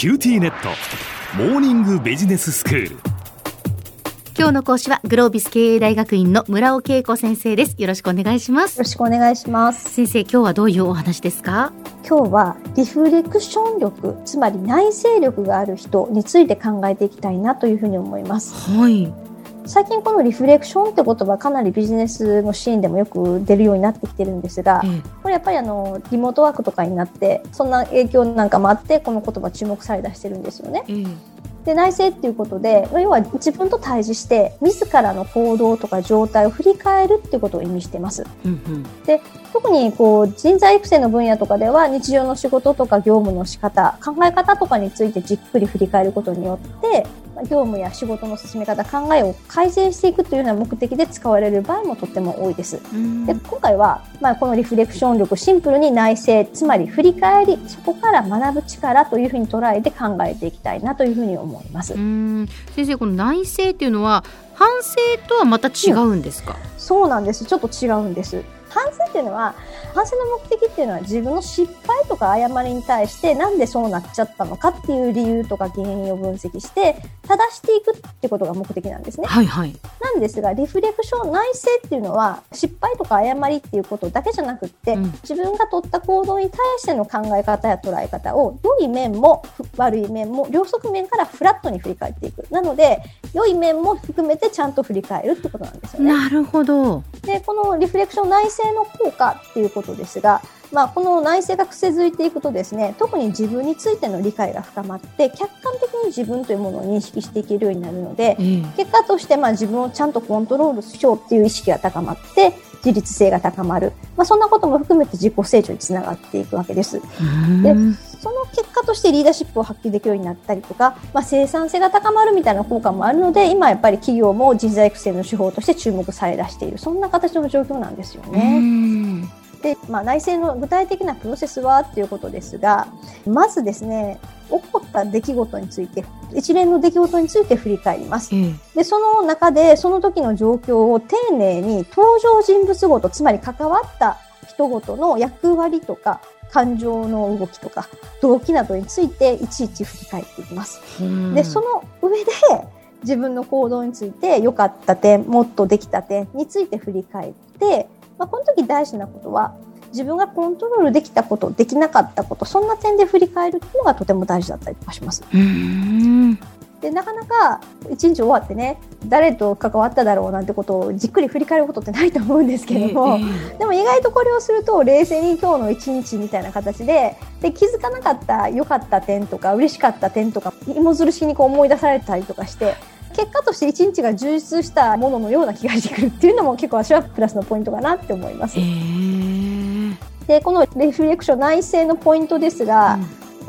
QTnet。モーニングビジネススクール。今日の講師はグロービス経営大学院の村尾恵子先生です。よろしくお願いします。よろしくお願いします。先生今日はどういうお話ですか？今日はリフレクション力つまり内省力がある人について考えていきたいなというふうに思います。はい最近このリフレクションって言葉かなりビジネスのシーンでもよく出るようになってきてるんですが、えこれやっぱりあのリモートワークとかになってそんな影響なんかもあってこの言葉注目され出してるんですよね。えで内省っていうことで要は自分と対峙して自らの行動とか状態を振り返るっていうことを意味してます。うんうんで特にこう人材育成の分野とかでは日常の仕事とか業務の仕方考え方とかについてじっくり振り返ることによってまあ業務や仕事の進め方考えを改善していくというような目的で使われる場合もとっても多いです。うんで今回は、まあ、このリフレクション力シンプルに内省つまり振り返りそこから学ぶ力というふうに捉えて考えていきたいなというふうに思います。うん先生この内省っていうのは反省とはまた違うんですか、そうなんです。ちょっと違うんです。反省っていうのは、反省の目的っていうのは自分の失敗とか誤りに対してなんでそうなっちゃったのかっていう理由とか原因を分析して正してことが目的なんですね。はいはいなんですが、リフレクション、内省っていうのは失敗とか誤りっていうことだけじゃなくって、うん自分が取った行動に対しての考え方や捉え方を良い面も悪い面も両側面からフラットに振り返っていく。なので、良い面も含めてちゃんと振り返るってことなんですよね。なるほどでこのリフレクション内省の効果っていうことですが、まあ、この内省が癖づいていくとですね特に自分についての理解が深まって客観的に自分というものを認識していけるようになるのでええ。結果としてまあ自分をちゃんとコントロールしようっていう意識が高まって自律性が高まる、まあ、そんなことも含めて自己成長につながっていくわけです。うん。でその結果としてリーダーシップを発揮できるようになったりとか、まあ、生産性が高まるみたいな効果もあるので今やっぱり企業も人材育成の手法として注目され出している。そんな形の状況なんですようね。んで、まあ、内政の具体的なプロセスはっていうことですがまずですね起こった出来事について一連の出来事について振り返ります。ええでその中でその時の状況を丁寧に登場人物ごとつまり関わった人ごとの役割とか感情の動きとか動機などについていちいち振り返っていきます。うんでその上で自分の行動について良かった点もっとできた点について振り返って、まあ、この時大事なことは自分がコントロールできたことできなかったことそんな点で振り返るっていうのがとても大事だったりとかします。うんでなかなか一日終わってね誰と関わっただろうなんてことをじっくり振り返ることってないと思うんですけれども、ええでも意外とこれをすると冷静に今日の一日みたいな形でで気づかなかった良かった点とか嬉しかった点とか芋づる式にこう思い出されたりとかして結果として一日が充実したもののような気がしてくるっていうのも結構私はプラスのポイントかなって思いますえ。えでこのリフレクション内省のポイントですが、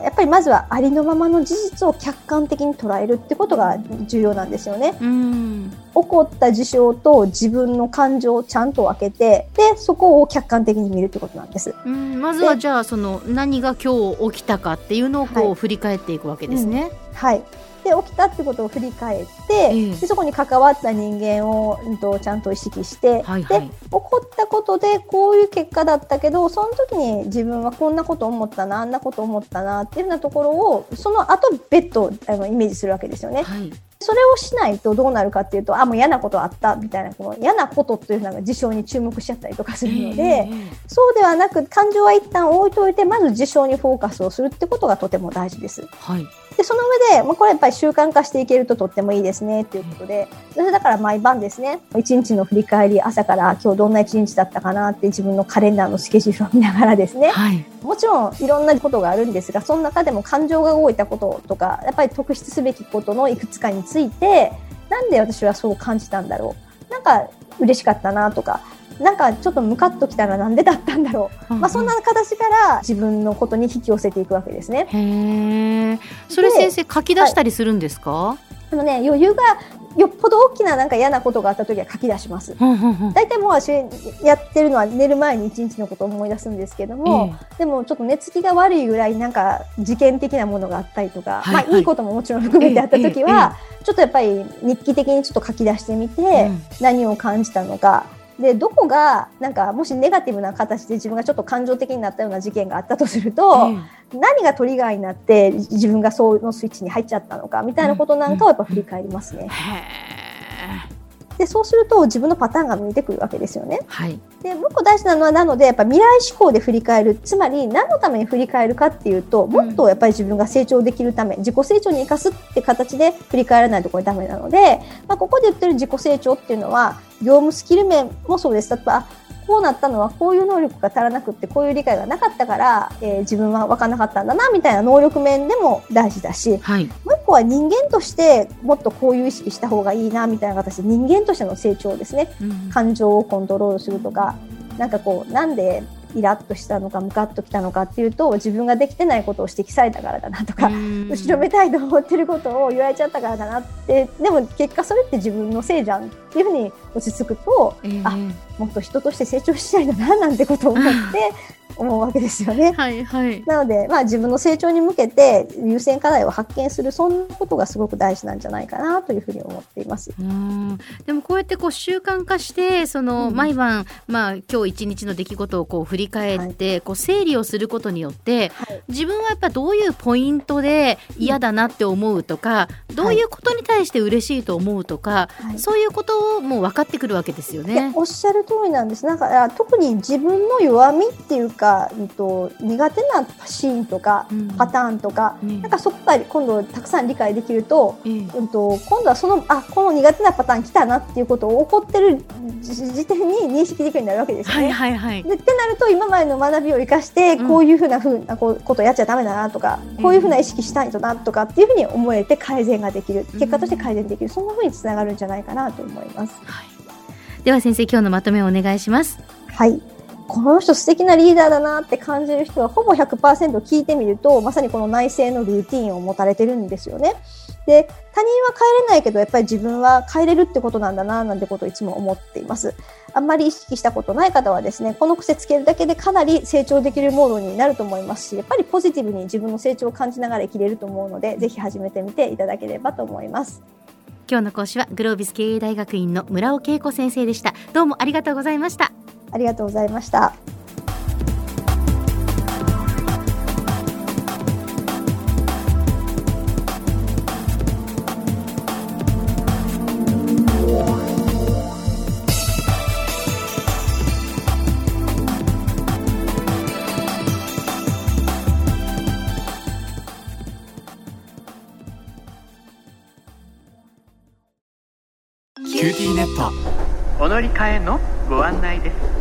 やっぱりまずはありのままの事実を客観的に捉えるってことが重要なんですよね。うん起こった事象と自分の感情をちゃんと分けてでそこを客観的に見るってことなんです。うん、まずはじゃあその何が今日起きたかっていうのをこうはい振り返っていくわけですね。はい、で起きたってことを振り返って、ええでそこに関わった人間を、うん、とちゃんと意識して、はいはいで起こったことでこういう結果だったけどその時に自分はこんなこと思ったなあんなこと思ったなっていうようなところをその後別途あのイメージするわけですよね。はい。それをしないとどうなるかっていうとあもう嫌なことあったみたいなこの嫌なことというのが事象に注目しちゃったりとかするので。えそうではなく感情は一旦置いといてまず事象にフォーカスをするってことがとても大事です。はい。でその上で、まあ、これやっぱり習慣化していけるととってもいいですねということでそれだから毎晩ですね一日の振り返り朝から今日どんな一日だったかなって自分のカレンダーのスケジュールを見ながらですねはい。もちろんいろんなことがあるんですがその中でも感情が動いたこととかやっぱり特筆すべきことのいくつかについてなんで私はそう感じたんだろうなんか嬉しかったなとかなんかちょっとムカッときたらなんでだったんだろう、まあ、そんな形から自分のことに引き寄せていくわけですね。へえ。それ先生書き出したりするんですか？あのね余裕がよっぽど大きななんか嫌なことがあった時は書き出します。大体もう私やってるのは寝る前に一日のことを思い出すんですけども、でもちょっと寝つきが悪いぐらいなんか事件的なものがあったりとか、はいはい。まあいいことももちろん含めてあった時は、えちょっとやっぱり日記的にちょっと書き出してみて、うん。何を感じたのか。でどこがなんかもしネガティブな形で自分がちょっと感情的になったような事件があったとすると、何がトリガーになって自分がそのスイッチに入っちゃったのかみたいなことなんかをやっぱ振り返りますね。でそうすると自分のパターンが見えてくるわけですよね。はい、でもう一個大事なのはなのでやっぱ未来志向で振り返るつまり何のために振り返るかっていうともっとやっぱり自分が成長できるため、自己成長に生かすって形で振り返らないとこれダメなので、まあ、ここで言ってる自己成長っていうのは業務スキル面もそうです。例えばこうなったのはこういう能力が足らなくってこういう理解がなかったから、えー、自分は分からなかったんだなみたいな能力面でも大事だし、はい、もう一個は人間としてもっとこういう意識した方がいいなみたいな形で人間としての成長ですね、うん、感情をコントロールするとかなんかこうなんでイラッとしたのかムカッときたのかっていうと自分ができてないことを指摘されたからだなとか後ろめたいと思ってることを言われちゃったからだなって。でも結果それって自分のせいじゃんっていうふうに落ち着くと、えー、あもっと人として成長したいんだななんてことを思って思うわけですよね。はいはい、なので、まあ、自分の成長に向けて優先課題を発見するそんなことがすごく大事なんじゃないかなというふうに思っています。うんでもこうやってこう習慣化してその、うん、毎晩、まあ、今日一日の出来事をこう振り返って、はい、こう整理をすることによって、はい、自分はやっぱどういうポイントで嫌だなって思うとか、うん、どういうことに対して嬉しいと思うとか、はい、そういうことをもう分かってくるわけですよね。おっしゃる通りなんです。なんか特に自分の弱みっていうか、えっと、苦手なシーンとか、パターンとか、うん、なんかそこから今度たくさん理解できると,、うん。と今度はそのあこの苦手なパターン来たなっていうことを起こってる時点に認識できるようになるわけですよね。はいはいはい、でってなると今までの学びを生かしてこういうふうなふうなことをやっちゃだめだなとか、こういうふうな意識したいとなとかっていうふうに思えて改善ができる結果として改善できる、そんなふうにつながるんじゃないかなと思います。はい、では先生今日のまとめをお願いします。はいこの人素敵なリーダーだなって感じる人はほぼ100%聞いてみるとまさにこの内政のルーティンを持たれてるんですよね。で他人は変えれないけどやっぱり自分は変えれるってことなんだななんてことをいつも思っています。あんまり意識したことない方はですねこの癖つけるだけでかなり成長できるモードになると思いますしやっぱりポジティブに自分の成長を感じながら生きれると思うのでぜひ始めてみていただければと思います。今日の講師はグロービス経営大学院の村尾恵子先生でした。どうもありがとうございました。ありがとうございました。QTnet お乗り換えのご案内です